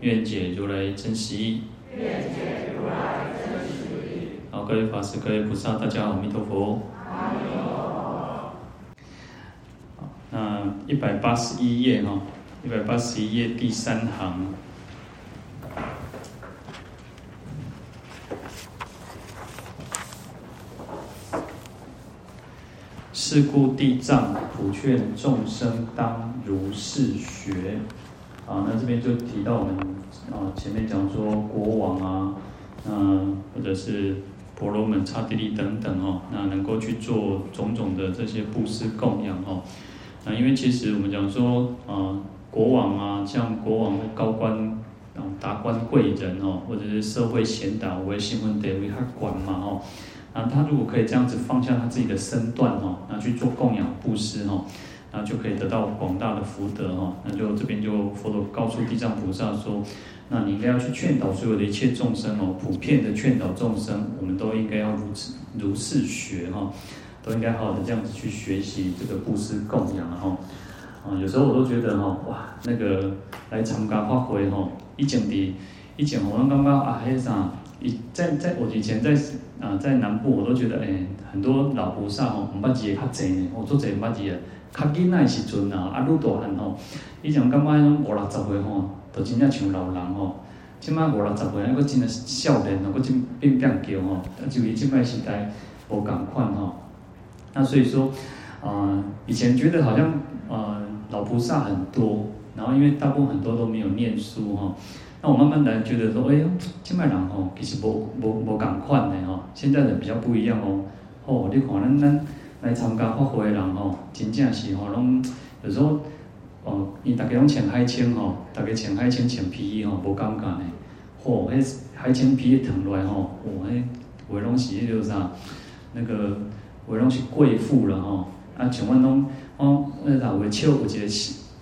愿解如来真实义。愿解如来真实义。好，各位法师、各位菩萨，大家好，阿弥陀佛。阿弥陀佛。那一百八十一页哈，一百八十一页第三行。是故地藏普劝众生当如是学。啊，那这边就提到我们啊，前面讲说国王啊，嗯，或者是婆罗门、刹帝利等等哦，那能够去做种种的这些布施供养哦。那因为其实我们讲说啊，国王啊，像国王高官啊、达官贵人哦，或者是社会贤达，为新闻得为他管嘛哦。那他如果可以这样子放下他自己的身段哦，那去做供养布施哦。那就可以得到广大的福德哈，那就这边就佛陀告诉地藏菩萨说，那你应该要去劝导所有的一切众生哦，普遍的劝导众生，我们都应该要如此如是学哈，都应该好好的这样子去学习这个布施供养哈。啊，有时候我都觉得哈，哇，那个来参加法会哈，以前的，以前我们刚刚啊，还啥，以在在我以前在啊在南部，我都觉得哎，很多老菩萨哦，唔捌字也较济呢，我做这唔捌字啊。较囡仔时阵啊，啊，愈大汉吼，以前感觉迄种五六十岁吼，都真正像老人吼。即摆五六十岁，还佫真个少年哦，佫真变变叫吼。啊，就伊即摆时代无共款吼。那所以说，啊、呃，以前觉得好像啊、呃，老菩萨很多，然后因为大部分很多都没有念书吼。那我慢慢来觉得说，哎呦，即摆人吼，其实无无无共款的吼。现在人比较不一样哦。哦，你看咱咱。来参加法会的人吼，真正是吼，拢有时候哦，伊大家拢穿海青吼，大家穿海青穿皮衣吼，无感觉呢。嚯，迄海青皮一脱落来吼，哇，迄话拢是迄叫啥？那个话拢是贵妇了吼。啊，像阮拢哦，那老话笑有一个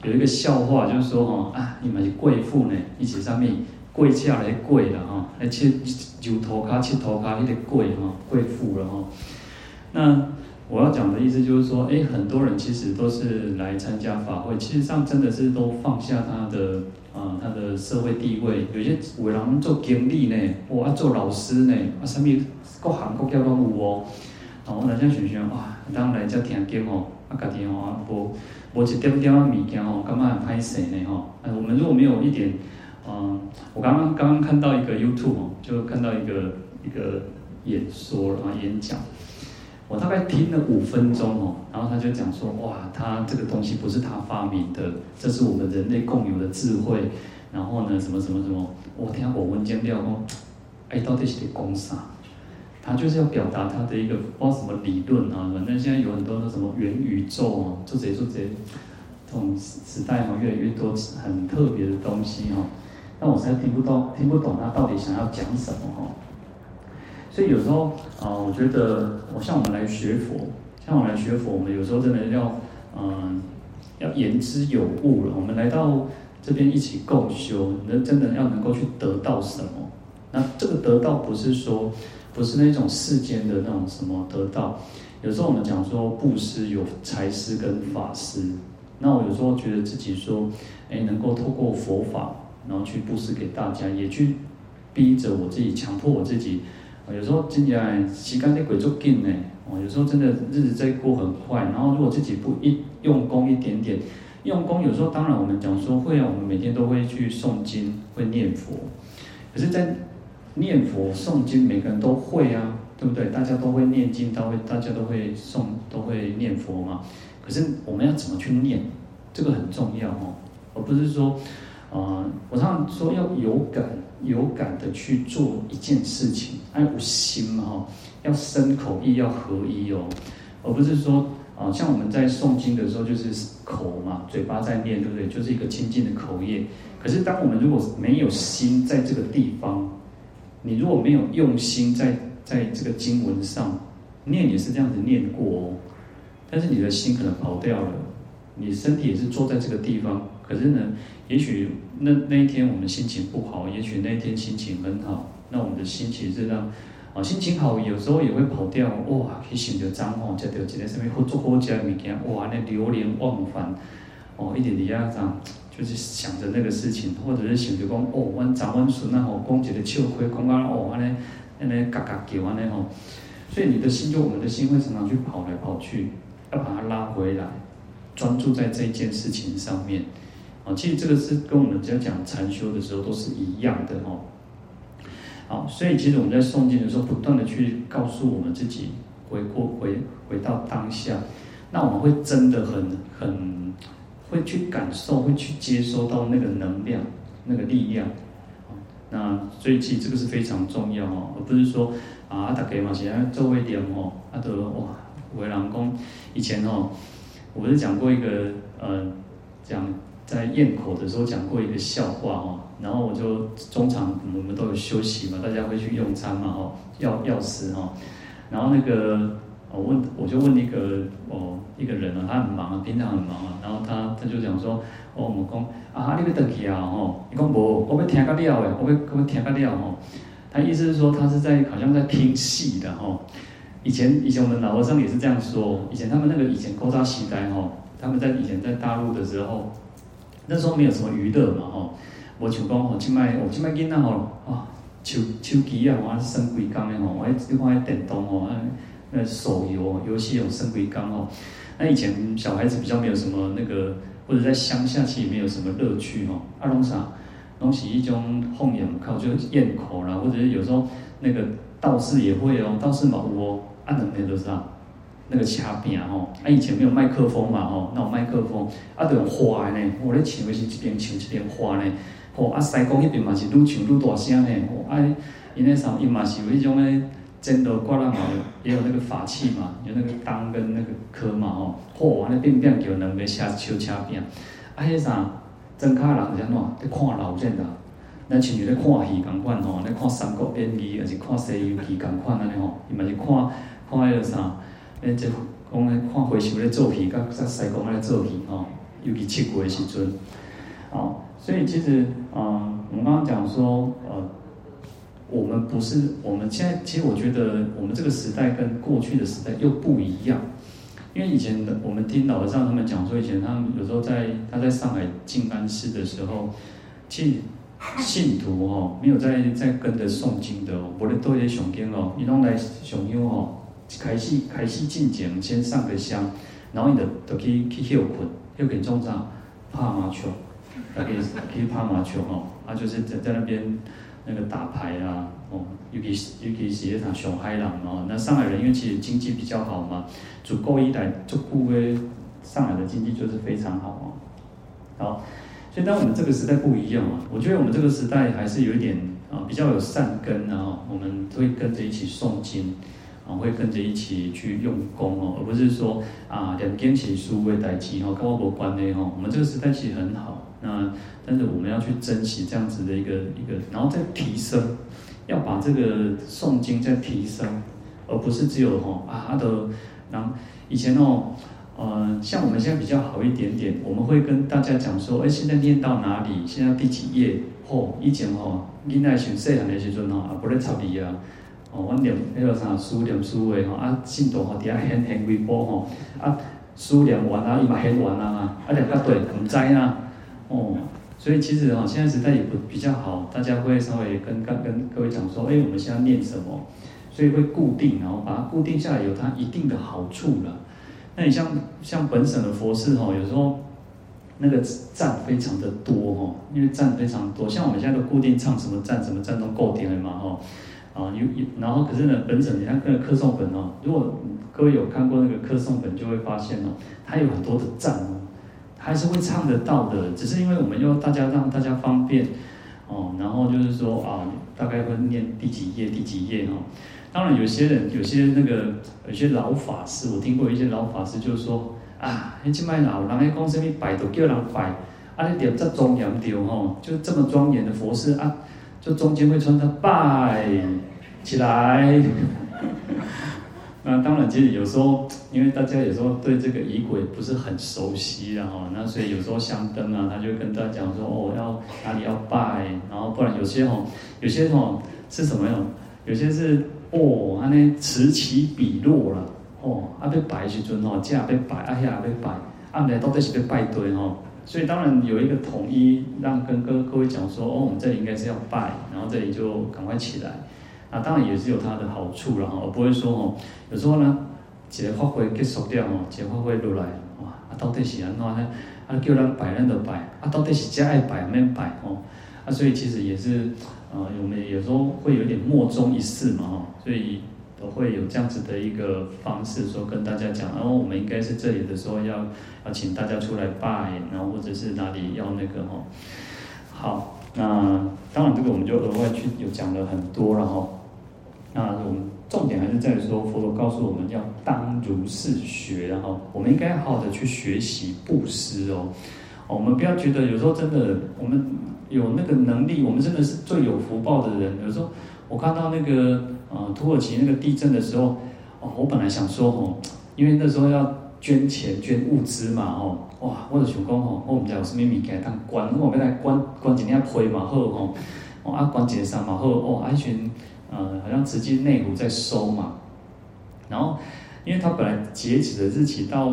有一个笑话，就是说吼，啊，伊嘛是贵妇呢，伊是啥物？贵价的贵了吼，而且揉涂骹、切涂骹迄个贵吼，贵妇了吼。那我要讲的意思就是说，哎，很多人其实都是来参加法会，其实上真的是都放下他的啊，他的社会地位。有些有人做经理呢，哇，做老师呢，啊，什么各行各业都有哦。然后来这想想，哇，当来这听经哦，啊，家己哦，无无一点点物件哦，感觉很歹势呢吼。哎，我们如果没有一点，嗯，我刚刚刚刚看到一个 YouTube 哦，就看到一个一个演说啊，演讲。我大概听了五分钟哦，然后他就讲说，哇，他这个东西不是他发明的，这是我们人类共有的智慧。然后呢，什么什么什么，我听我闻见了哦，哎，到底是讲啥？他就是要表达他的一个不知道什么理论啊。反正现在有很多的什么元宇宙哦，做这做这，这种时代哈，越来越多很特别的东西哈。但我实在听不懂，听不懂他到底想要讲什么哈。所以有时候啊、我觉得我像我们来学佛，像我们来学佛，我们有时候真的要嗯、要言之有物了。我们来到这边一起共修，那真的要能够去得到什么？那这个得到不是说不是那种世间的那种什么得到。有时候我们讲说布施有财施跟法施，那我有时候觉得自己说，哎，能够透过佛法，然后去布施给大家，也去逼着我自己，强迫我自己。有时候真的时间在过足紧呢，哦，有时候真的日子在过很快，然后如果自己不一用功一点点，用功有时候当然我们讲说会啊，我们每天都会去诵经，会念佛，可是，在念佛诵经，每个人都会啊，对不对？大家都会念经，都会大家都会诵，都会念佛嘛。可是我们要怎么去念，这个很重要哦，而不是说，啊，我常常说要有感。有感的去做一件事情，爱无心嘛哈，要身口意要合一哦，而不是说啊，像我们在诵经的时候，就是口嘛，嘴巴在念，对不对？就是一个清净的口业。可是当我们如果没有心在这个地方，你如果没有用心在在这个经文上念，也是这样子念过哦。但是你的心可能跑掉了，你身体也是坐在这个地方，可是呢，也许那那一天我们心情不好，也许那一天心情很好，那我们的心情是让啊心情好，有时候也会跑掉。哇，可以想着脏话，吃到一个什么好做好吃的物件，哇，那流连忘返，哦，一点点啊这样，就是想着那个事情，或者是想着讲哦，我长温顺啊吼，讲一个笑话，讲啊哦，安尼安尼嘎嘎叫安尼吼，所以你的心就我们的心会常常去跑来跑去。要把它拉回来，专注在这件事情上面，其实这个是跟我们在讲禅修的时候都是一样的哦。好，所以其实我们在诵经的时候，不断的去告诉我们自己，回过回回到当下，那我们会真的很很会去感受，会去接收到那个能量，那个力量。那所以其实这个是非常重要哦，而不是说啊，大家嘛是啊做一点哦，啊都哇。为郎公以前哦，我不是讲过一个呃，讲在咽口的时候讲过一个笑话哦，然后我就中场我们都有休息嘛，大家会去用餐嘛哦，要要吃哦，然后那个我问我就问一个哦一个人啊，他很忙啊，平常很忙啊，然后他他就讲说哦，我们讲啊，你要回去啊哦，你讲无，我要听个了诶，我要我要听个了哦，他意思是说他是在好像在听戏的哦。以前以前我们老和尚也是这样说。以前他们那个以前古早时代哦，他们在以前在大陆的时候，那时候没有什么娱乐嘛吼。我像讲吼，现在我现在囡仔吼啊，手手机啊，我是升规工的吼，我一直看电动吼，那手游游戏有升规工吼。那以前小孩子比较没有什么那个，或者在乡下其实没有什么乐趣吼。啊，拢啥，拢是一种弘扬靠，就是咽口啦，或者是有时候那个。道士也会哦，道士嘛有哦，啊两边都是啊，那个掐边吼，啊以前没有麦克风嘛吼，那有麦克风，啊都用花的呢，我咧唱的是一边唱一边花呢，吼啊西公那边嘛是愈唱愈大声呢，吼啊因那啥因嘛是有迄种咧，真的挂啦嘛，也有那个法器嘛，有那个当跟那个科嘛吼，吼安尼变变叫两个掐手掐边，啊迄啥，真卡人是安怎，伫看老见的。咱像咧看戏共款吼，咧看《三国演义》，还是看《西游记》共款安尼吼，伊嘛是看看迄个啥，咧即讲咧看和尚咧做戏，甲甲西公咧做戏吼，尤其七过的时阵，哦，所以其实，嗯，我们刚刚讲说，呃，我们不是我们现在，其实我觉得我们这个时代跟过去的时代又不一样，因为以前的我们听老和尚他们讲说，以前他们有时候在他在上海静安寺的时候，其实。信徒哦，没有在在跟着诵经的哦，无咧倒咧上经哦，伊拢来上香哦，开始开始进前先上个香，然后伊就就去去休困，休困中啥？拍麻将，可以可以拍麻将哦，啊就是在在那边那个打牌啊，哦，尤其尤其是那上海人哦，那上海人因为其实经济比较好嘛，足够一代足够诶，上海的经济就是非常好哦，好。所以，当我们这个时代不一样啊，我觉得我们这个时代还是有一点啊，比较有善根啊，我们会跟着一起诵经，啊，会跟着一起去用功哦，而不是说啊，两边起书为代志哈，跟我无关的哈。我们这个时代其实很好，那但是我们要去珍惜这样子的一个一个，然后再提升，要把这个诵经再提升，而不是只有哈啊的，然后以前哦。呃，像我们现在比较好一点点，我们会跟大家讲说，哎，现在念到哪里？现在第几页？哦，以前哦，囡仔上细汉的时阵吼，啊，不咧插字啊，哦，阮念迄个啥书念书诶吼，啊，进度吼底下显显微波吼，啊，书念完啊，伊嘛显完啊，啊，念到对，唔知啊，哦，所以其实哈，现在时代也不比较好，大家会稍微跟跟跟各位讲说，哎，我们现在念什么？所以会固定，然后把它固定下来，有它一定的好处了。那你像像本省的佛寺吼，有时候那个赞非常的多吼，因为赞非常多，像我们现在都固定唱什么赞什么赞都够点了嘛吼，啊有有，然后可是呢，本省你看那个课诵本哦，如果各位有看过那个课诵本，就会发现哦，它有很多的赞哦，还是会唱得到的，只是因为我们要大家让大家方便哦，然后就是说啊，大概会念第几页第几页哦。当然有些人有些那个有些老法师，我听过一些老法师就是说啊，你这卖老人家讲什么拜都叫人拜，啊你点这庄严掉吼，就这么庄严的佛事啊，就中间会穿他拜起来。那当然，其实有时候，因为大家有时候对这个仪轨不是很熟悉，然后那所以有时候香灯啊，他就跟大家讲说，哦，要哪里要拜，然后不然有些哦，有些哦是什么样？有些是哦，他那此起彼落了，哦，啊要拜时阵哦，这要拜，啊遐要拜，啊来到底是要拜对哦，所以当然有一个统一，让跟各各位讲说，哦，我们这里应该是要拜，然后这里就赶快起来。啊，当然也是有它的好处了哈，不会说哦，有时候呢，一个法会结束掉哦，一个法会落来，哇，啊到底是安怎呢？啊叫人拜人就拜，啊到底是真爱拜免拜哦，啊所以其实也是，呃，我们有时候会有点莫衷一是嘛哈，所以都会有这样子的一个方式说跟大家讲，然后我们应该是这里的时候要要请大家出来拜，然后或者是哪里要那个哈，好，那当然这个我们就额外去有讲了很多了哈。那我们重点还是在于说，佛陀告诉我们要当如是学，然后我们应该好好的去学习布施哦。我们不要觉得有时候真的我们有那个能力，我们真的是最有福报的人。有时候我看到那个呃土耳其那个地震的时候，哦，我本来想说哦，因为那时候要捐钱捐物资嘛，哦，哇，我就想讲哦，我们家有什么物件当关，我们来关关几天亏嘛好哦，哦啊关节上嘛好哦，安全。呃，好像直接内湖在收嘛，然后，因为他本来截止的日期到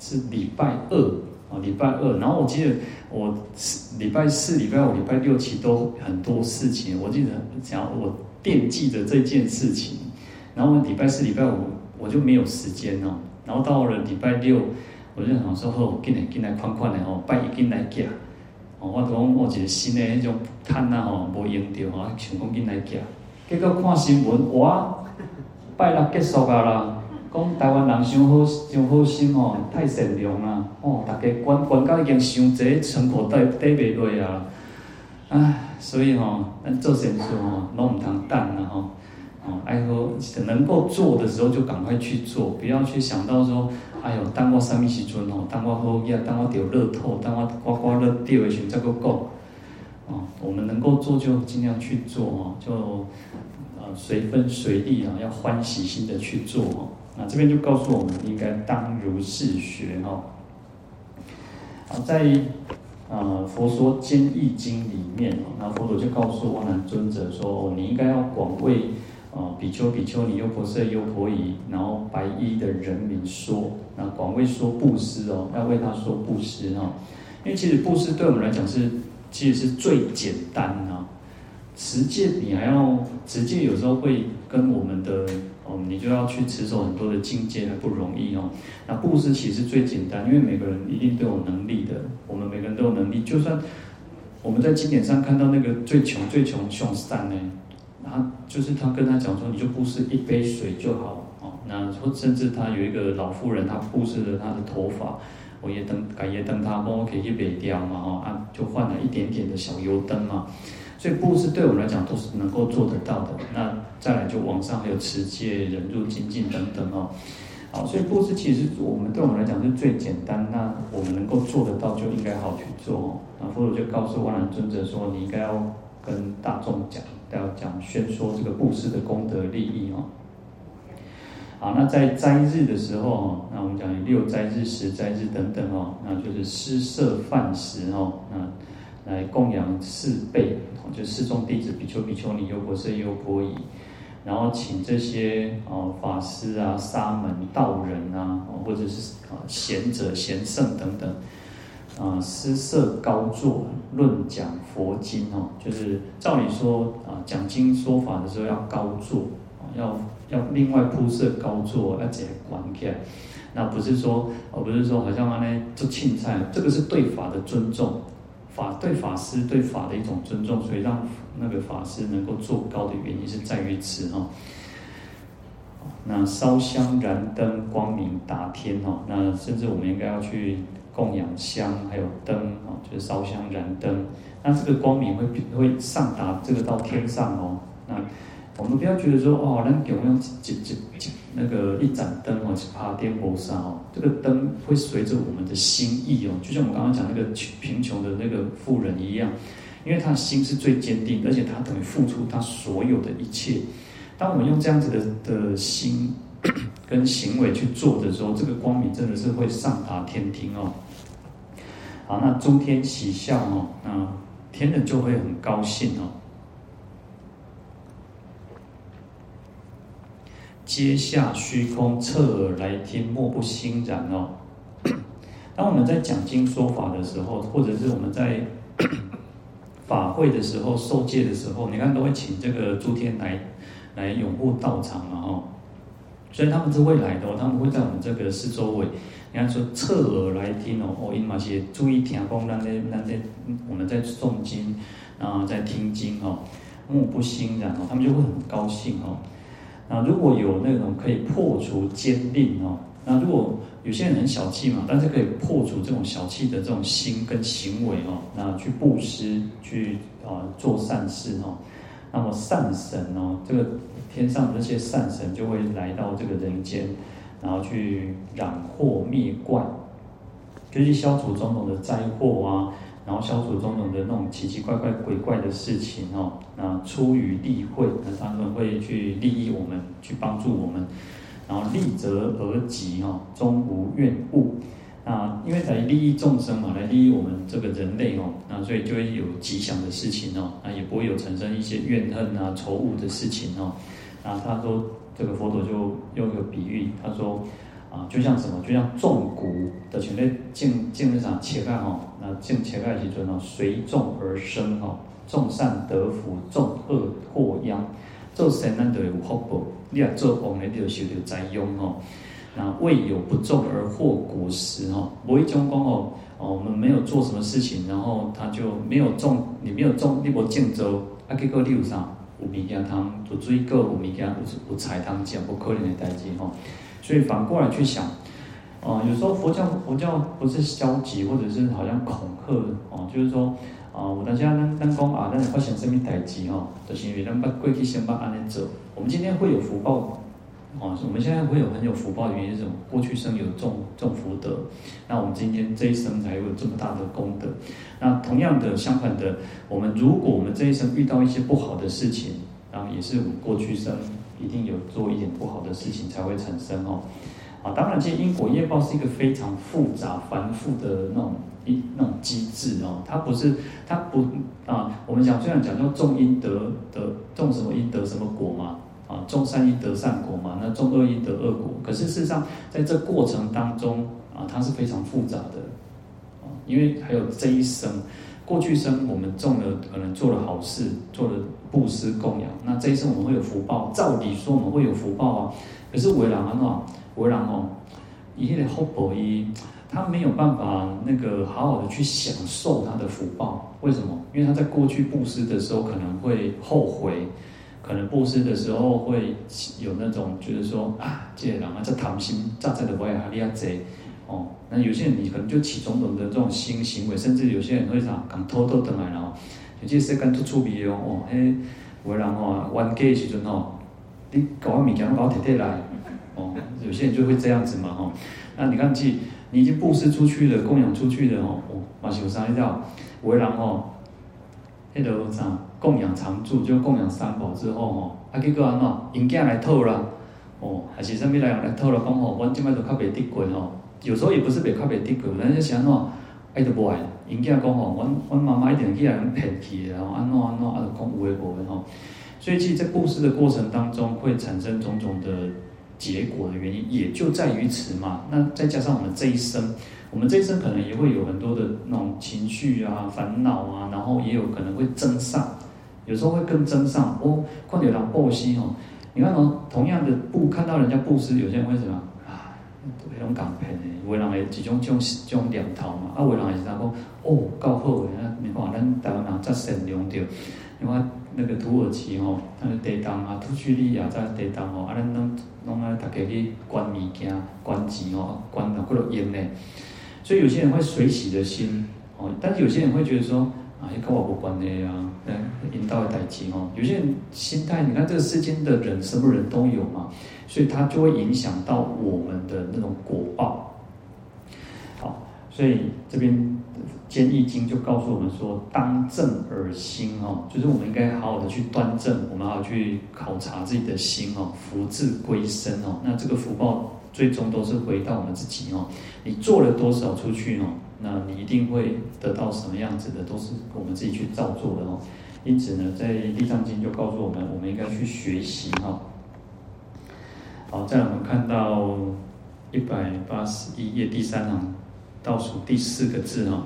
是礼拜二礼拜二，然后我记得我礼拜四、礼拜五、礼拜六其实都很多事情，我记得讲我惦记着这件事情，然后礼拜四、礼拜五我就没有时间哦，然后到了礼拜六，我就想说，吼，进来进来款款的哦，拜一进来夹，哦，我讲我一个新的那种摊啊吼，无用掉吼，想讲进来寄。结果看新闻，哇，拜六结束啊啦！讲台湾人伤好，伤好心哦，太善良啦！哦，大家管管到已经伤济，仓库底底袂落啊！唉，所以吼、咱做善事吼，拢毋通等啦吼，哦，爱好能够做的时候就赶快去做，不要去想到说，哎哟，等我啥物时阵吼，等我好呀，等我着乐透，等我刮刮乐掉的时阵再搁讲。哦，我们能够做就尽量去做哦，就呃随分随力啊，要欢喜心的去做哦。那这边就告诉我们应该当如是学哈。好，在呃《佛说坚义经》里面，那佛陀就告诉阿难尊者说，你应该要广为呃比丘、比丘尼、优婆塞、优婆夷，然后白衣的人民说，那广为说布施哦，要为他说布施哈。因为其实布施对我们来讲是。其实是最简单啊，持戒你还要持戒，有时候会跟我们的哦，你就要去持守很多的境界，还不容易哦。那布施其实最简单，因为每个人一定都有能力的，我们每个人都有能力。就算我们在经典上看到那个最穷最穷穷三呢，他就是他跟他讲说，你就布施一杯水就好哦。那或甚至他有一个老妇人，他布施了他的头发。我也灯，改也灯，他帮我可以去卖掉嘛，哈啊，就换了一点点的小油灯嘛。所以布施对我们来讲都是能够做得到的。那再来就网上还有持戒、忍辱、精进等等哦。好，所以布施其实我们对我们来讲是最简单。那我们能够做得到，就应该好去做哦。那佛陀就告诉阿难尊者说：“你应该要跟大众讲，要讲宣说这个布施的功德利益哦。”好，那在斋日的时候，那我们讲六斋日、十斋日等等哦，那就是施设饭食哦，那来供养四辈，就四众弟子比丘、比丘尼、优婆塞、优婆夷，然后请这些哦法师啊、沙门、道人啊，或者是啊贤者、贤圣等等，啊施设高座论讲佛经哦，就是照理说啊讲经说法的时候要高座啊要。要另外铺设高座，要直接关起来。那不是说，而不是说，好像那做庆菜，这个是对法的尊重，法对法师对法的一种尊重，所以让那个法师能够做高的原因是在于此哈。那烧香燃灯，光明达天哈。那甚至我们应该要去供养香，还有灯哦，就是烧香燃灯。那这个光明会会上达这个到天上哦。那我们不要觉得说哦，那给我用几几几那个一盏灯哦，去爬颠簸山哦，这个灯会随着我们的心意哦，就像我刚刚讲那个贫穷的那个富人一样，因为他的心是最坚定，而且他等于付出他所有的一切。当我们用这样子的的心 跟行为去做的时候，这个光明真的是会上达天庭哦。好，那诸天喜笑哦，那天人就会很高兴哦。阶下虚空，侧耳来听，莫不欣然哦。当我们在讲经说法的时候，或者是我们在 法会的时候、受戒的时候，你看都会请这个诸天来来拥护道场嘛哦。所以他们是会来的哦，他们会在我们这个四周围。你看说侧耳来听哦，哦，因嘛些注意听讲，咱咧咱咧我们在诵经啊，在听经哦，莫不欣然哦，他们就会很高兴哦。那如果有那种可以破除坚定哦，那如果有些人很小气嘛，但是可以破除这种小气的这种心跟行为哦，那去布施，去啊做善事哦，那么善神哦，这个。天上的那些善神就会来到这个人间，然后去攘祸灭怪，就去消除种种的灾祸啊，然后消除种种的那种奇奇怪怪鬼怪的事情哦。那出于利会，那他们会去利益我们，去帮助我们，然后利泽而吉哦，终无怨恶。那因为来利益众生嘛，来利益我们这个人类哦，那所以就会有吉祥的事情哦，那也不会有产生一些怨恨啊、仇恶的事情哦。那，他说这个佛陀就用一个比喻，他说啊，就像什么，就像种谷的群类，种种那啥切开哈，那种切开时阵呢，随众而生哈，种善得福，种恶祸殃，做善咱就有福报，你要做恶呢，你就受到灾殃哦。那未有不种而获果实哈，无一种讲哦，哦，我们没有做什么事情，然后他就没有种，你没有种，你无种做，啊，结果你有啥？有物件通有水果，有物件有有菜通吃，不可能的代志吼。所以反过来去想，哦、呃，有时候佛教佛教不是消极，或者是好像恐吓哦，就是说，啊、呃，我大家咱咱讲啊，咱发生什么代志吼，就是因为咱把过去先把安尼做，我们今天会有福报。哦，我们现在会有很有福报的原因是什么？过去生有种种福德，那我们今天这一生才有这么大的功德。那同样的，相反的，我们如果我们这一生遇到一些不好的事情，然后，也是我们过去生一定有做一点不好的事情才会产生哦。啊，当然，其实因果业报是一个非常复杂繁复的那种一那种机制哦，它不是它不啊，我们讲虽然讲叫种因得得种什么因得什么果嘛。啊，种善因得善果嘛，那种恶因得恶果。可是事实上，在这过程当中啊，它是非常复杂的啊，因为还有这一生，过去生我们种了，可能做了好事，做了布施供养，那这一生我们会有福报。照理说我们会有福报啊，可是为人啊，为人哦，一切的福报一，他没有办法那个好好的去享受他的福报。为什么？因为他在过去布施的时候可能会后悔。可能布施的时候会有那种觉得说啊，这人啊，这贪心，乍在的不爱哈利亚贼哦。那有些人你可能就起种种的这种新行为，甚至有些人会啥，敢偷偷等来然后，有些时间都出名哦哦，嘿，有人哦，冤家的时阵哦，你搞完物件都搞摕摕来哦，有些人就会这样子嘛哈。那你看，即你已经布施出去了，供养出去了哦，嘛是有啥一条，有人哦，迄个啥？供养常住，就供养三宝之后吼，啊结果安怎，因囝来讨啦，哦，还是啥物来来讨啦，讲吼，阮即摆都较袂得过吼，有时候也不是袂较袂得过，人家是安怎，爱都无爱，因囝讲吼，阮阮妈妈一定去来人骗去，然后安怎安怎，啊就讲有诶无诶吼，所以其实在布施的过程当中，会产生种种的结果的原因，也就在于此嘛。那再加上我们这一生。我们这一生可能也会有很多的那种情绪啊、烦恼啊，然后也有可能会增上，有时候会更增上。哦，况且人布施哦，你看哦，同样的布，看到人家布施，有些人会什么啊？那种港片的，人会一种种种念头嘛。啊，为人也是讲哦，够好诶，那你看咱台湾人真善良着，你看那个土耳其吼，那个地当啊，土叙利亚在地当哦，啊，咱拢拢爱大家去捐物件、捐钱吼，捐啊，几落亿呢？所以有些人会随喜的心哦，但是有些人会觉得说啊，跟我无关系啊，因领导的代志哦。有些人心态，你看这个世间的人，什么人都有嘛，所以他就会影响到我们的那种果报。好，所以这边《坚易经》就告诉我们说，当正而心哦，就是我们应该好好的去端正，我们好好去考察自己的心哦，福至归身哦。那这个福报最终都是回到我们自己哦。你做了多少出去哦？那你一定会得到什么样子的，都是我们自己去造作的哦。因此呢，在《地藏经》就告诉我们，我们应该去学习哈。好，再来我们看到一百八十一页第三行倒数第四个字哈。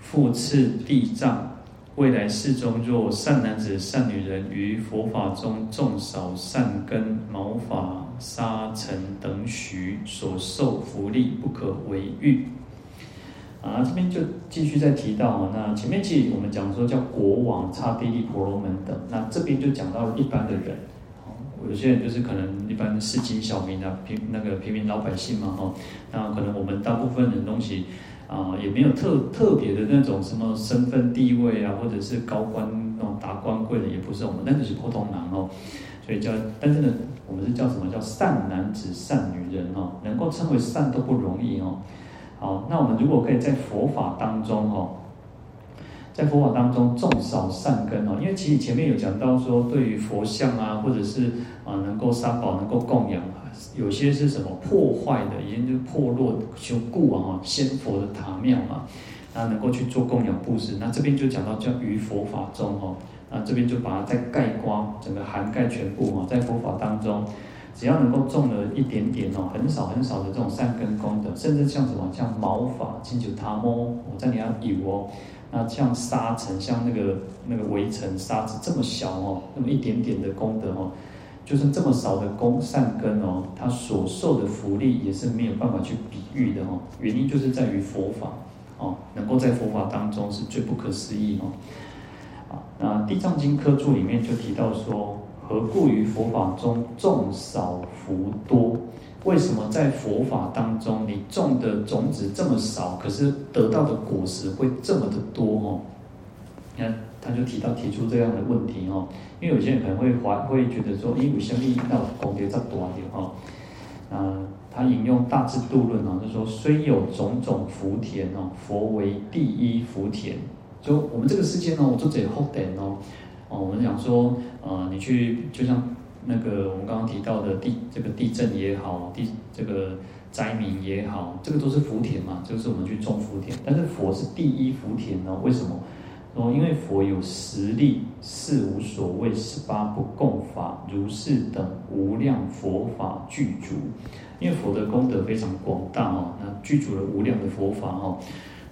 复次地藏，未来世中，若善男子、善女人于佛法中种少善根，毛发、沙尘等许所受福利，不可为喻。啊，这边就继续再提到，那前面其实我们讲说叫国王、刹帝利、婆罗门等，那这边就讲到一般的人，有些人就是可能一般市井小民啊，平那个平民老百姓嘛，哈，那可能我们大部分的东西啊，也没有特特别的那种什么身份地位啊，或者是高官那种达官贵人，也不是我们，那就是普通人哦，所以叫，但是呢，我们是叫什么叫善男子、善女人哦，能够称为善都不容易哦。好，那我们如果可以在佛法当中哦，在佛法当中种少善根哦，因为其实前面有讲到说，对于佛像啊，或者是啊能够三宝能够供养，有些是什么破坏的，已经就破落修故啊，仙佛的塔庙嘛，那能够去做供养布施，那这边就讲到叫于佛法中哦，那这边就把它再盖光，整个涵盖全部哦，在佛法当中。只要能够种了一点点哦，很少很少的这种善根功德，甚至像什么像毛发、金球塔摩，我在你要有哦，那像沙尘，像那个那个微尘沙子这么小哦，那么一点点的功德哦，就是这么少的功善根哦，他所受的福利也是没有办法去比喻的哦。原因就是在于佛法哦，能够在佛法当中是最不可思议哦。啊，那《地藏经》科注里面就提到说。何故于佛法中种少福多？为什么在佛法当中你种的种子这么少，可是得到的果实会这么的多？哦，你看他就提到提出这样的问题哦，因为有些人可能会怀会觉得说，因为相应到功德这么多的哈，啊，他引用大智度论啊，就说虽有种种福田哦，佛为第一福田。就我们这个世界呢，我做这福田哦。哦，我们讲说，呃，你去就像那个我们刚刚提到的地，这个地震也好，地这个灾民也好，这个都是福田嘛，就是我们去种福田。但是佛是第一福田呢？为什么？说因为佛有十力，四无所谓，十八不共法，如是等无量佛法具足。因为佛的功德非常广大哦，那具足了无量的佛法哦，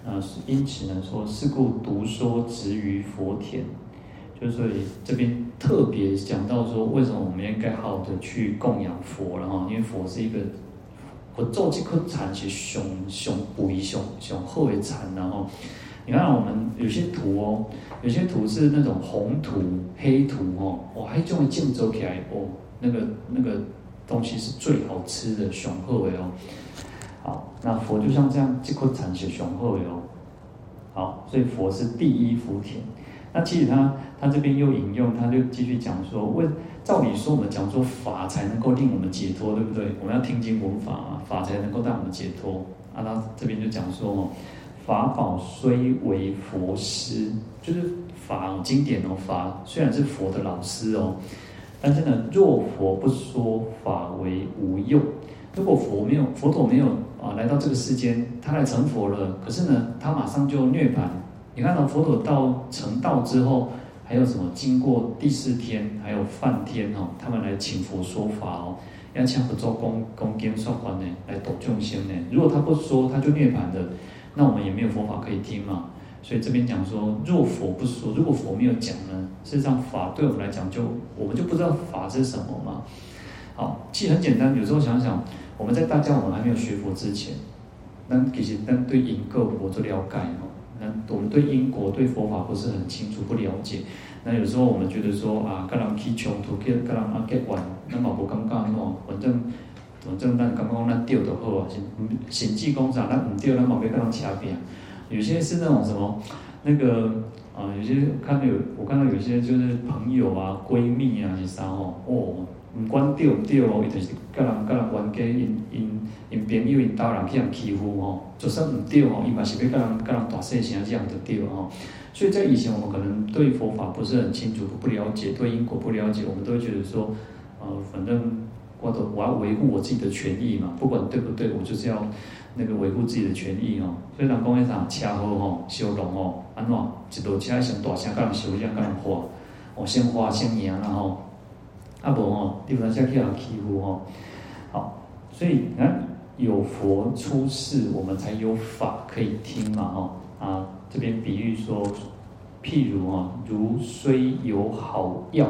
那因此呢说，是故独说植于佛田。就所以这边特别讲到说，为什么我们应该好的去供养佛了哈？因为佛是一个，佛做这颗禅是上上贵上上好的禅，然后你看我们有些图哦，有些图是那种红图、黑图哦，哇，还终于建筑起来哦，那个那个东西是最好吃的，上好的哦。好，那佛就像这样，这颗禅是上好的哦。好，所以佛是第一福田。那其实他他这边又引用，他就继续讲说，问照理说我们讲说法才能够令我们解脱，对不对？我们要听经闻法啊，法才能够带我们解脱。啊，他这边就讲说哦，法宝虽为佛师，就是法经典哦，法虽然是佛的老师哦，但是呢，若佛不说法为无用。如果佛没有佛陀没有啊来到这个世间，他来成佛了，可是呢，他马上就涅槃。你看到佛陀到成道之后，还有什么？经过第四天，还有梵天哦，他们来请佛说法哦，要请佛做恭恭敬说法呢，来度众生呢。如果他不说，他就涅槃的，那我们也没有佛法可以听嘛。所以这边讲说，若佛不说，如果佛没有讲呢，事实上法对我们来讲就，我们就不知道法是什么嘛。好，其实很简单，有时候想想，我们在大家我们还没有学佛之前，那其实那对因果我做了解哦。那我们对因果、对佛法不是很清楚、不了解。那有时候我们觉得说啊，跟人起冲突，跟跟人啊结怨，那么无感觉喏，反正反正咱感觉讲咱对就好啊，甚甚至讲啥，咱唔对，咱冇要跟人掐边。有些是那种什么那个啊，有些看到有我看到有些就是朋友啊、闺蜜啊是啥吼，哦，唔管对唔对哦，伊就是甲人甲人冤家，因因因朋友因家人去人欺负吼，就算唔对吼，伊嘛是要甲人甲人大细声这样的对吼。所以在以前我们可能对佛法不是很清楚，不了解，对因果不了解，我们都会觉得说，呃，反正我都我要维护我自己的权益嘛，不管对不对，我就是要。那个维护自己的权益哦，所以人讲迄啥车好吼，修容哦，安怎一路车上大声甲人修，这样甲人花，哦先花先赢然后，啊无吼，你不能再去人欺负吼，好，所以你看有佛出世，我们才有法可以听嘛吼，啊这边比喻说，譬如啊，如虽有好药，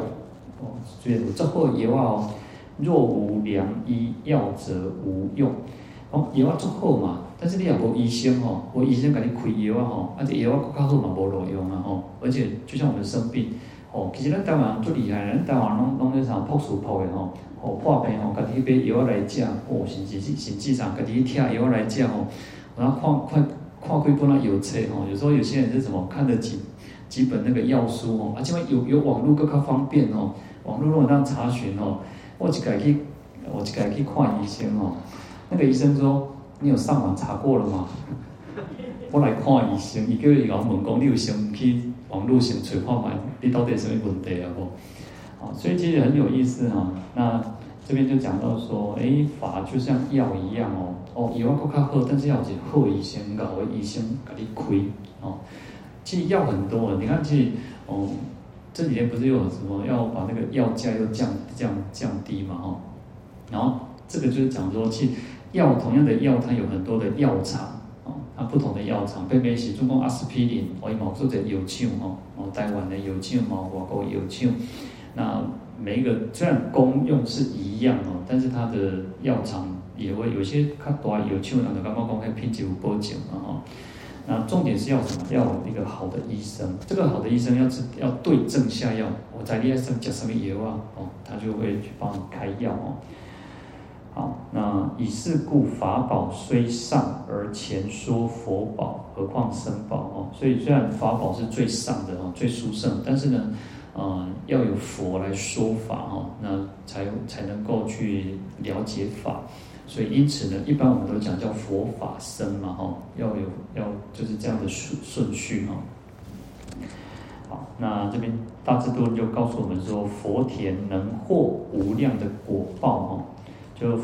哦，所以这好药哦，若无良医，药则无用。哦，药啊足好嘛，但是你也无医生吼，无医生给你开药啊吼，啊这药啊更较好嘛无路用啊吼，而且就像我们生病，哦，其实咱台湾人最厉害，咱台湾拢拢咧啥朴素朴的吼，哦破病吼，家己去买药来食，哦甚至甚至上家己去贴药来食吼，然后看看看几本啊药册吼，有时候有些人是什么看了几几本那个药书吼，啊这边有有网络更较方便哦，网络如果当查询哦，我就家去我就家去看医生哦。那个医生说：“你有上网查过了吗？”我来看医生，伊叫伊甲我问讲：“你有先去网络先查看嘛？你到底什么问题啊？”不，啊，所以其实很有意思哈。那这边就讲到说，诶，法就像药一样哦，哦，药啊较好，但是要是好医生，好的医生给你开哦。其实药很多，你看，其实哦，这几天不是又有什么要把那个药价又降降降低嘛？哈，然后这个就是讲说，其实。药同样的药，它有很多的药厂啊，不同的药厂，特别是中国阿司匹林，我以某做者药厂哦，哦台湾的药厂嘛，外国药厂，那每一个虽然功用是一样哦，但是它的药厂也会有些它多药厂，那个刚刚讲还品质有保证嘛哈。那重点是要什么？要一个好的医生，这个好的医生要是要对症下药，我在你身上什么药啊？哦，他就会去帮你开药哦。好，那以是故，法宝虽上而前说佛宝，何况身宝哦？所以虽然法宝是最上的哦，最殊胜，但是呢，呃，要有佛来说法哦，那才才能够去了解法。所以因此呢，一般我们都讲叫佛法僧嘛哈，要有要就是这样的顺顺序哈。好，那这边大智度论就告诉我们说，佛田能获无量的果报哦。就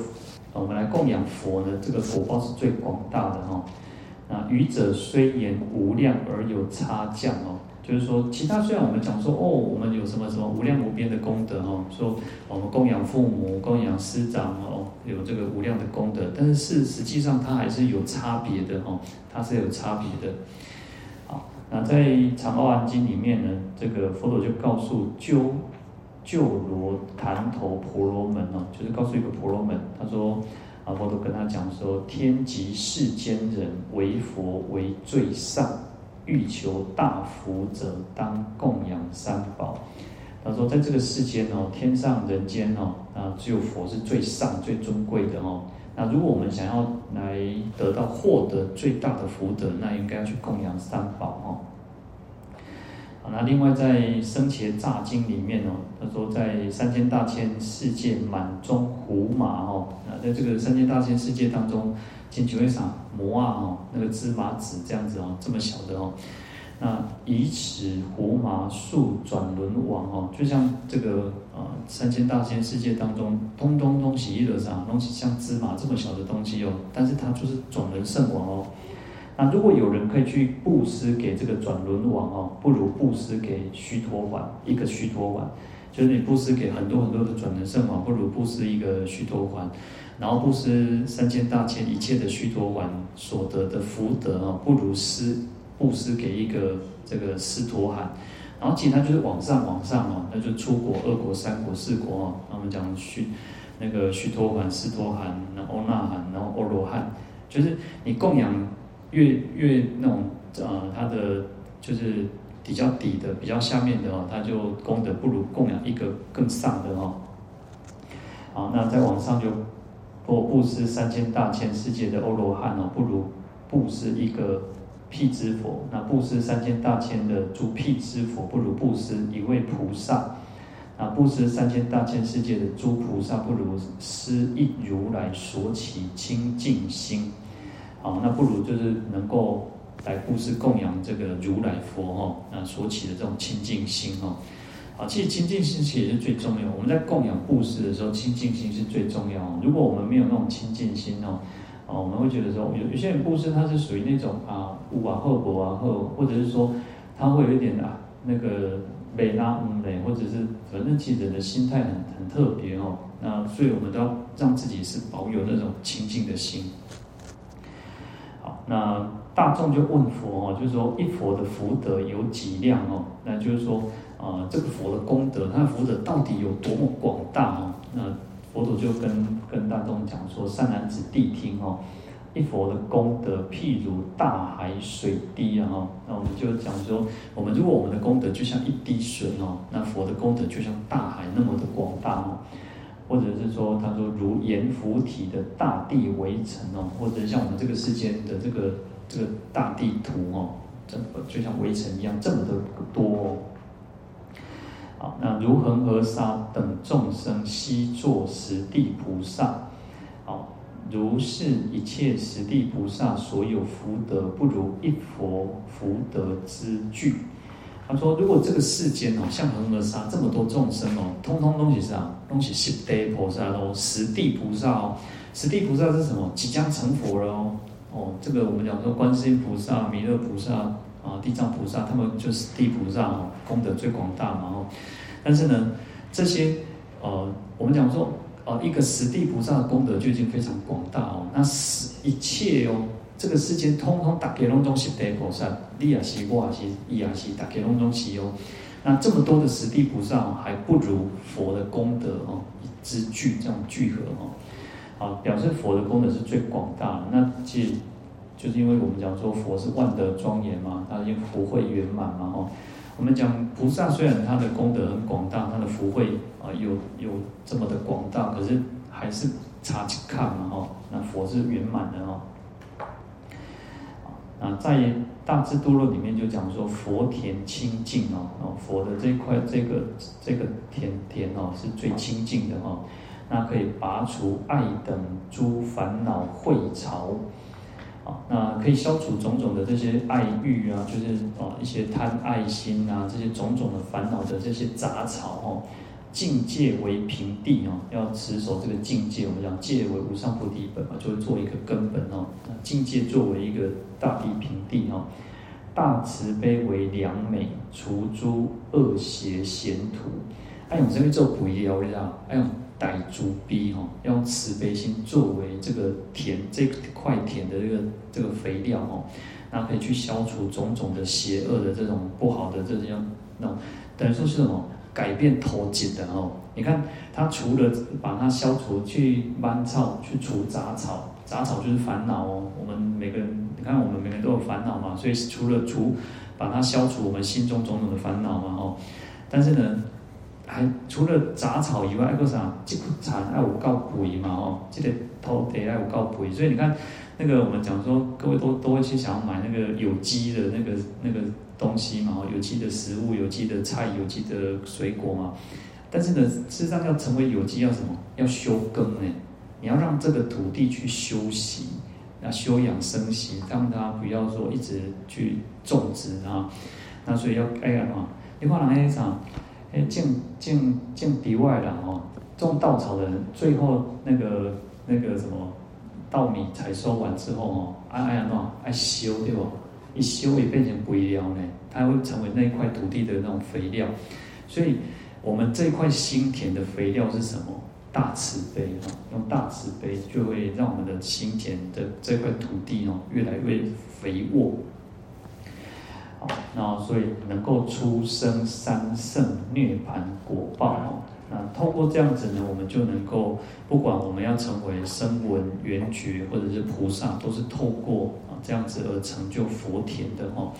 我们来供养佛呢，这个果报是最广大的哈。那愚者虽言无量而有差降哦，就是说其他虽然我们讲说哦，我们有什么什么无量无边的功德哈，说我们供养父母、供养师长哦，有这个无量的功德，但是是实际上它还是有差别的哈，它是有差别的。好，那在《长阿含经》里面呢，这个佛陀就告诉鸠。就罗檀头婆罗门哦，就是告诉一个婆罗门，他说啊，佛陀跟他讲说，天极世间人唯佛为最上，欲求大福者，当供养三宝。他说，在这个世间哦，天上人间哦，啊，只有佛是最上最尊贵的哦。那如果我们想要来得到获得最大的福德，那应该要去供养三宝哦。那另外在《僧伽杂经》里面哦，他说在三千大千世界满中胡麻哦，那，在这个三千大千世界当中，请求一场摩啊哦，那个芝麻籽这样子哦，这么小的哦，那以此胡麻树转轮王哦，就像这个呃三千大千世界当中，通通东西一个啥东西像芝麻这么小的东西哦，但是它就是转轮圣王哦。那如果有人可以去布施给这个转轮王哦，不如布施给须陀洹一个须陀洹，就是你布施给很多很多的转轮圣王，不如布施一个须陀洹，然后布施三千大千一切的须陀洹所得的福德啊，不如施布施给一个这个斯陀含，然后其他就是往上往上哦，那就出国、二国、三国、四国哦，他们讲虚那个须陀洹、斯陀含，然后那含，然后阿罗汉，就是你供养。越越那种呃，它的就是比较底的、比较下面的哦，它就功德不如供养一个更上的哦。好，那再往上就布布施三千大千世界的欧罗汉哦，不如布施一个辟支佛。那布施三千大千的诸辟支佛，不如布施一位菩萨。那布施三千大千世界的诸菩萨，不如施一如来所起清净心。好，那不如就是能够来布施供养这个如来佛哈，那所起的这种清净心哈。啊，其实清净心其实是最重要。我们在供养布施的时候，清净心是最重要。如果我们没有那种清净心哦，啊，我们会觉得说，有有些人布施他是属于那种啊，物啊、厚薄啊、厚，或者是说他会有一点啊，那个美拉嗯美，或者是反正其实人的心态很很特别哦。那所以我们都要让自己是保有那种清净的心。那大众就问佛哦，就是说一佛的福德有几量哦？那就是说。啊、呃，这个佛的功德，他的福德到底有多么广大哦？那佛陀就跟跟大众讲说：“善男子谛听哦，一佛的功德譬如大海水滴啊！哈，那我们就讲说，我们如果我们的功德就像一滴水哦，那佛的功德就像大海那么的广大哦，或者是说，他说如盐浮提的大地围城哦，或者像我们这个世间的这个这个大地图哦，这就像围城一样这么的多哦。”好，那如恒河沙等众生悉作十地菩萨，好，如是一切十地菩萨所有福德，不如一佛福德之具。他说，如果这个世间哦，像恒河沙这么多众生哦，通通都是啥？都是十地菩萨哦，十地菩萨哦。十地菩萨是什么？即将成佛了哦。哦，这个我们讲说，观世音菩萨、弥勒菩萨。啊，地藏菩萨他们就是地菩萨哦，功德最广大嘛哦。但是呢，这些呃，我们讲说，呃，一个十地菩萨的功德就已经非常广大哦。那十一切哦，这个世间通通大家拢总是地菩萨，你也是，我也是，伊也是，大家拢总是哦。那这么多的十地菩萨还不如佛的功德哦之聚这样聚合哦。啊，表示佛的功德是最广大。那其实。就是因为我们讲说佛是万德庄严嘛，他因福慧圆满嘛，哦，我们讲菩萨虽然他的功德很广大，他的福慧啊有有这么的广大，可是还是差去看嘛，哦，那佛是圆满的哦。啊，在大智度论里面就讲说佛田清净哦，哦，佛的这块这个这个田田哦是最清净的哦，那可以拔除爱等诸烦恼秽潮。啊，那可以消除种种的这些爱欲啊，就是啊一些贪爱心啊，这些种种的烦恼的这些杂草哦，境界为平地哦，要持守这个境界，我们讲界为无上菩提本嘛，就会做一个根本哦。境界作为一个大地平地哦，大慈悲为良美，除诸恶邪险土。哎，我们这边做不一样，哎呦。带主逼哈，要用慈悲心作为这个田这块田的这个这个肥料哈，那可以去消除种种的邪恶的这种不好的这样那，等于说是什么改变头颈的哦。你看，它除了把它消除，去蔓草，去除杂草，杂草就是烦恼哦。我们每个人，你看我们每个人都有烦恼嘛，所以除了除把它消除我们心中种种的烦恼嘛哦，但是呢。还除了杂草以外，还有啥？这个产还有够肥嘛？哦，这个土地还有够肥，所以你看，那个我们讲说，各位都都会去想要买那个有机的那个那个东西嘛？有机的食物、有机的菜、有机的水果嘛。但是呢，事实上要成为有机，要什么？要休耕呢？你要让这个土地去休息，要休养生息，让它不要说一直去种植啊。那所以要哎呀嘛，你看人家啥？哎，种种种地外啦哦，种稻草的人，最后那个那个什么稻米采收完之后哦，哎哎呀喏，爱收对不？一收也变成肥料呢，它会成为那一块土地的那种肥料。所以，我们这块心田的肥料是什么？大慈悲哦，用大慈悲就会让我们的心田的这块土地哦，越来越肥沃。好，然后所以能够出生三圣涅槃果报哦。那透过这样子呢，我们就能够，不管我们要成为声闻、缘觉或者是菩萨，都是透过啊这样子而成就佛田的哦。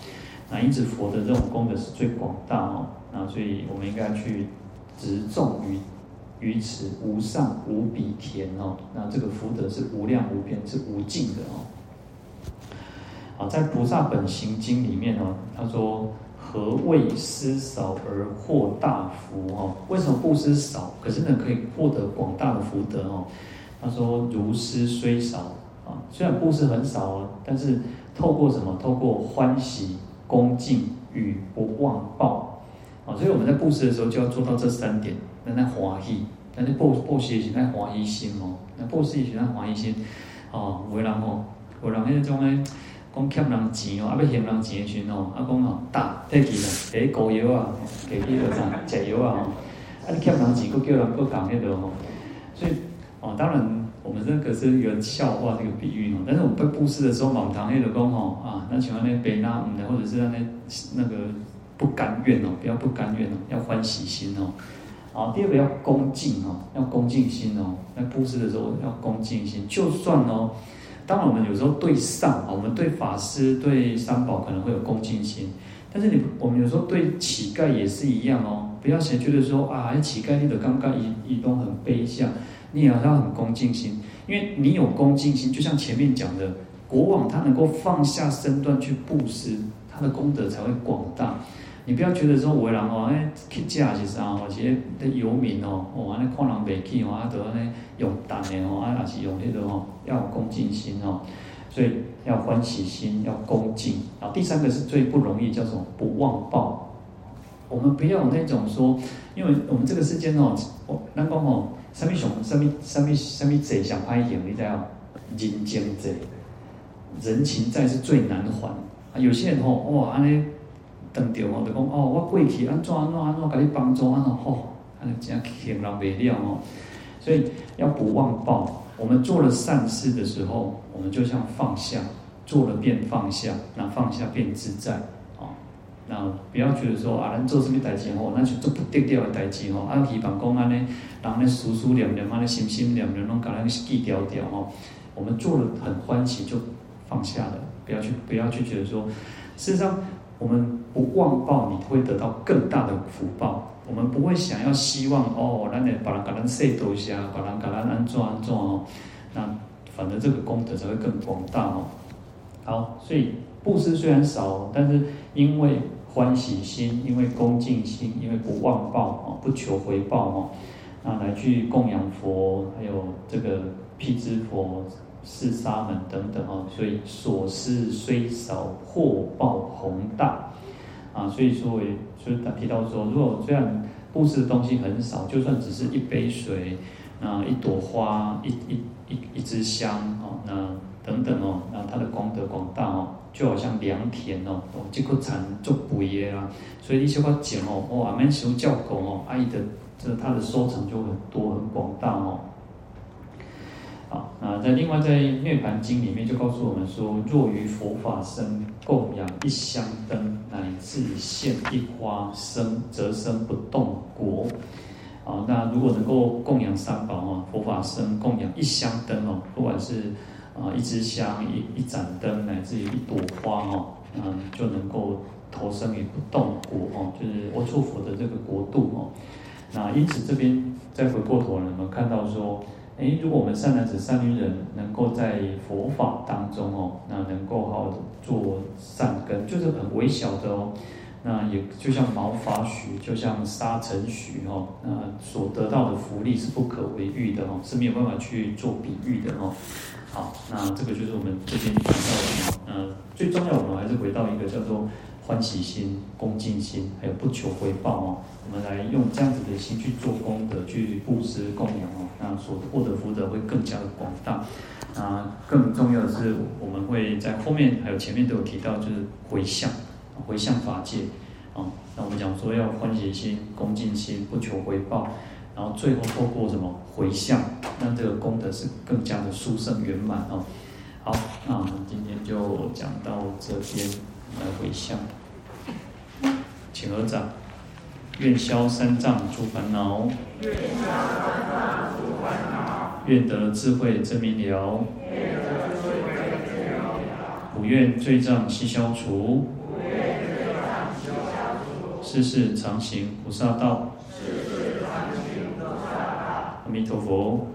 那因此佛的这种功德是最广大哦。那所以我们应该去植种于于此无上无比田哦。那这个福德是无量无边，是无尽的哦。啊，在《菩萨本行经》里面哦，他说：“何谓施少而获大福？哦，为什么布施少，可是呢可以获得广大的福德？哦，他说：如施虽少啊，虽然布施很少哦，但是透过什么？透过欢喜、恭敬与不忘报啊，所以我们在布施的时候就要做到这三点，那那欢喜，但是布布施是那欢喜心哦，那布施是那欢喜心哦，为然后，有人迄种咧。讲欠人钱哦，啊要还人钱的时阵哦，啊讲哦，打退去啦，给膏药啊，给迄个啥食药啊吼，啊你欠人钱，佫叫人佫讲迄个吼，所以哦，当然我们这个是一个笑话，这个比喻哦，但是我们在布施的时候，满堂迄个讲吼啊，那像那白拿嗯的，或者是那那个不甘愿哦，不要不甘愿哦，要欢喜心哦，啊，第二个要恭敬哦，要恭敬心哦，在布施的时候要恭敬心，就算哦。当然，我们有时候对上，我们对法师、对三宝可能会有恭敬心，但是你，我们有时候对乞丐也是一样哦。不要先觉得说啊，乞丐你的刚刚一一动很卑下，你也要很恭敬心，因为你有恭敬心，就像前面讲的，国王他能够放下身段去布施，他的功德才会广大。你不要觉得说为人哦，哎，乞丐是啥？或者的游民哦，哦，安尼看人袂起哦，啊，都安尼用单的哦，啊，也是用迄个哦，要有恭敬心哦，所以要欢喜心，要恭敬。然后第三个是最不容易，叫做不忘报。我们不要有那种说，因为我们这个世间哦，我咱讲哦，什么想，什么什么什么债想还赢，你知道？人情债，人情债是最难还。啊，有些人哦，哇，安尼。等着哦，就讲哦，我过去安怎安怎安怎，甲你帮助安怎吼，安尼真欠人袂了哦。所以要不忘报，我们做了善事的时候，我们就像放下，做了便放下，那放下便自在哦。那不要觉得说啊，咱做什么代志吼，咱是做不得了的代志吼，啊，希望讲安尼，人咧思思念念，安尼心心念念，拢甲咱记掉掉吼。我们做了很欢喜，就放下了，不要去不要去觉得说，事实上。我们不忘报，你会得到更大的福报。我们不会想要希望哦，咱来把人给咱摄多些，把人给咱安怎安怎哦。那反正这个功德才会更广大哦。好，所以布施虽然少，但是因为欢喜心，因为恭敬心，因为不忘报哦，不求回报哦，那来去供养佛，还有这个辟支佛。四沙门等等哦，所以所施虽少，获报宏大啊。所以说，所以他提到说，如果虽然布施的东西很少，就算只是一杯水，那一朵花，一一一一支香哦，那等等哦，那它的功德广大哦，就好像良田哦，哦，这个产足肥的啦。所以你小可种哦，哦，阿免想照顾哦，阿姨的这它的收成就很多很广大哦。啊，那在另外在《涅槃经》里面就告诉我们说，若于佛法僧供养一香灯，乃至现一花生，则生不动国。啊，那如果能够供养三宝哦，佛法僧供养一香灯哦，不管是啊一支香、一一盏灯，乃至于一朵花哦，嗯，就能够投生于不动国哦，就是阿閦佛的这个国度哦。那因此这边再回过头来，我们看到说。诶，如果我们善男子、善女人能够在佛法当中哦，那能够好做善根，就是很微小的哦。那也就像毛发许，就像沙尘许哦，那所得到的福利是不可为喻的哦，是没有办法去做比喻的哦。好，那这个就是我们这边讲到的。呃，最重要，我们还是回到一个叫做。欢喜心、恭敬心，还有不求回报哦。我们来用这样子的心去做功德，去布施供养哦。那所获得福德会更加的广大。啊，更重要的是，我们会在后面还有前面都有提到，就是回向，回向法界。啊，那我们讲说要欢喜心、恭敬心、不求回报，然后最后透过什么回向，那这个功德是更加的殊胜圆满哦。好，那我们今天就讲到这边。来回向，请合掌，愿消三障诸烦恼，愿消三障诸烦恼，愿得智慧真明了，愿得智慧真明了，普愿罪障悉消除，不愿罪障悉消除，世世常行菩萨道，世世常行菩萨道，阿弥陀佛。